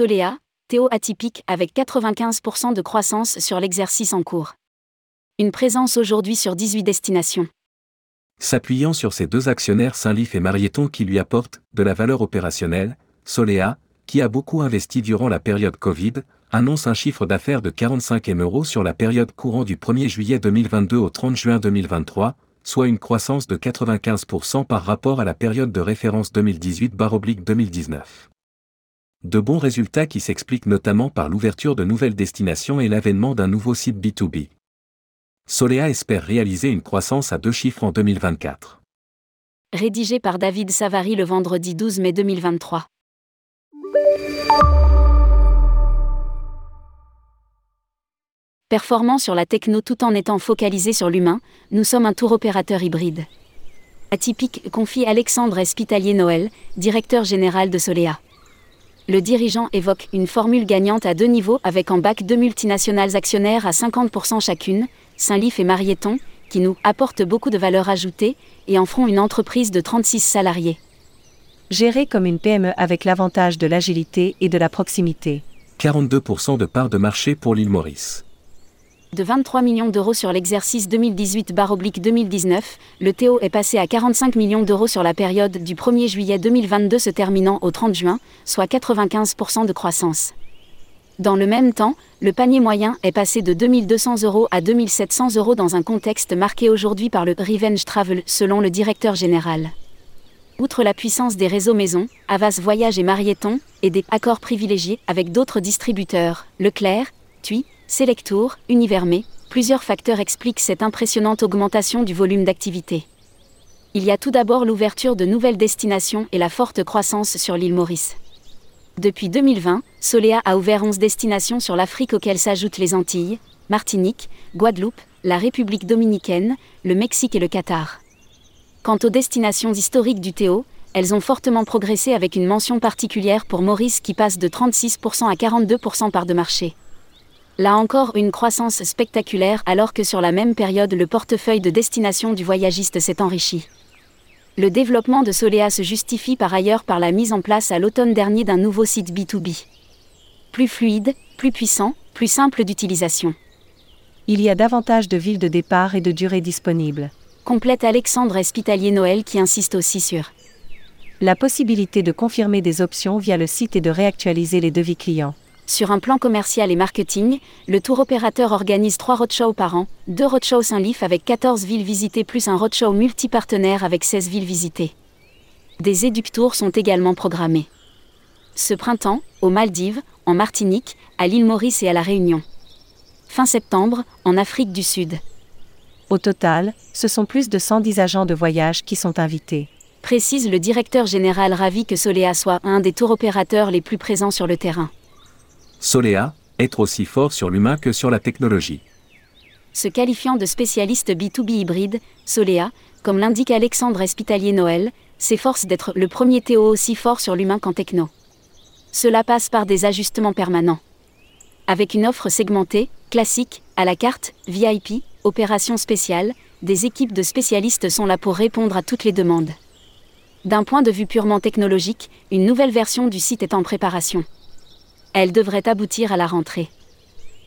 Solea, Théo atypique avec 95% de croissance sur l'exercice en cours. Une présence aujourd'hui sur 18 destinations. S'appuyant sur ses deux actionnaires Saint-Lif et Marieton qui lui apportent de la valeur opérationnelle, Solea, qui a beaucoup investi durant la période Covid, annonce un chiffre d'affaires de 45 M euros sur la période courant du 1er juillet 2022 au 30 juin 2023, soit une croissance de 95% par rapport à la période de référence 2018-2019. De bons résultats qui s'expliquent notamment par l'ouverture de nouvelles destinations et l'avènement d'un nouveau site B2B. Solea espère réaliser une croissance à deux chiffres en 2024. Rédigé par David Savary le vendredi 12 mai 2023. Performant sur la techno tout en étant focalisé sur l'humain, nous sommes un tour opérateur hybride. Atypique confie Alexandre Espitalier-Noël, directeur général de Solea. Le dirigeant évoque une formule gagnante à deux niveaux avec en bac deux multinationales actionnaires à 50% chacune, Saint-Lif et Marieton, qui nous apportent beaucoup de valeur ajoutée et en feront une entreprise de 36 salariés. Gérée comme une PME avec l'avantage de l'agilité et de la proximité. 42% de part de marché pour l'île Maurice. De 23 millions d'euros sur l'exercice 2018-2019, le TO est passé à 45 millions d'euros sur la période du 1er juillet 2022 se terminant au 30 juin, soit 95% de croissance. Dans le même temps, le panier moyen est passé de 2200 euros à 2700 euros dans un contexte marqué aujourd'hui par le Revenge Travel, selon le directeur général. Outre la puissance des réseaux maison, Avas Voyage et Marieton, et des accords privilégiés avec d'autres distributeurs, Leclerc, TUI, Selectour, Univermé, plusieurs facteurs expliquent cette impressionnante augmentation du volume d'activité. Il y a tout d'abord l'ouverture de nouvelles destinations et la forte croissance sur l'île Maurice. Depuis 2020, Solea a ouvert 11 destinations sur l'Afrique auxquelles s'ajoutent les Antilles, Martinique, Guadeloupe, la République dominicaine, le Mexique et le Qatar. Quant aux destinations historiques du Théo, elles ont fortement progressé avec une mention particulière pour Maurice qui passe de 36% à 42% par de marché. Là encore une croissance spectaculaire alors que sur la même période le portefeuille de destination du voyagiste s'est enrichi. Le développement de Solea se justifie par ailleurs par la mise en place à l'automne dernier d'un nouveau site B2B. Plus fluide, plus puissant, plus simple d'utilisation. Il y a davantage de villes de départ et de durée disponibles complète Alexandre Espitalier-Noël qui insiste aussi sur la possibilité de confirmer des options via le site et de réactualiser les devis clients. Sur un plan commercial et marketing, le tour opérateur organise trois roadshows par an, deux roadshows Saint-Lif avec 14 villes visitées plus un roadshow multipartenaire avec 16 villes visitées. Des éductours sont également programmés. Ce printemps, aux Maldives, en Martinique, à l'île Maurice et à La Réunion. Fin septembre, en Afrique du Sud. Au total, ce sont plus de 110 agents de voyage qui sont invités. Précise le directeur général ravi que Solea soit un des tours opérateurs les plus présents sur le terrain. Solea, être aussi fort sur l'humain que sur la technologie. Se qualifiant de spécialiste B2B hybride, Solea, comme l'indique Alexandre Espitalier-Noël, s'efforce d'être le premier Théo aussi fort sur l'humain qu'en techno. Cela passe par des ajustements permanents. Avec une offre segmentée, classique, à la carte, VIP, opération spéciale, des équipes de spécialistes sont là pour répondre à toutes les demandes. D'un point de vue purement technologique, une nouvelle version du site est en préparation. Elle devrait aboutir à la rentrée.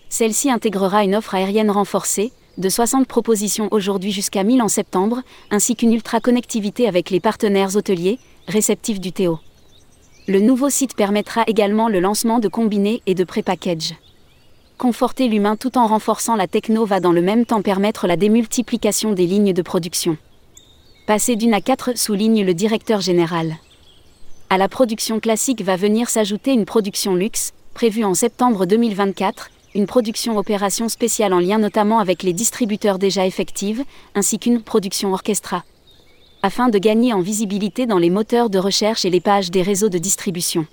Celle-ci intégrera une offre aérienne renforcée, de 60 propositions aujourd'hui jusqu'à 1000 en septembre, ainsi qu'une ultra-connectivité avec les partenaires hôteliers, réceptifs du Théo. Le nouveau site permettra également le lancement de combinés et de pré-package. Conforter l'humain tout en renforçant la techno va dans le même temps permettre la démultiplication des lignes de production. Passer d'une à quatre souligne le directeur général. À la production classique va venir s'ajouter une production luxe, prévue en septembre 2024, une production opération spéciale en lien notamment avec les distributeurs déjà effectives, ainsi qu'une production orchestra. Afin de gagner en visibilité dans les moteurs de recherche et les pages des réseaux de distribution.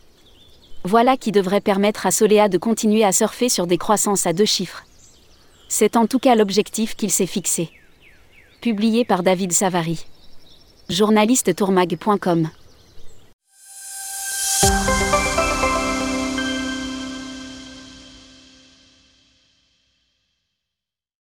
Voilà qui devrait permettre à Solea de continuer à surfer sur des croissances à deux chiffres. C'est en tout cas l'objectif qu'il s'est fixé. Publié par David Savary. Journaliste tourmag.com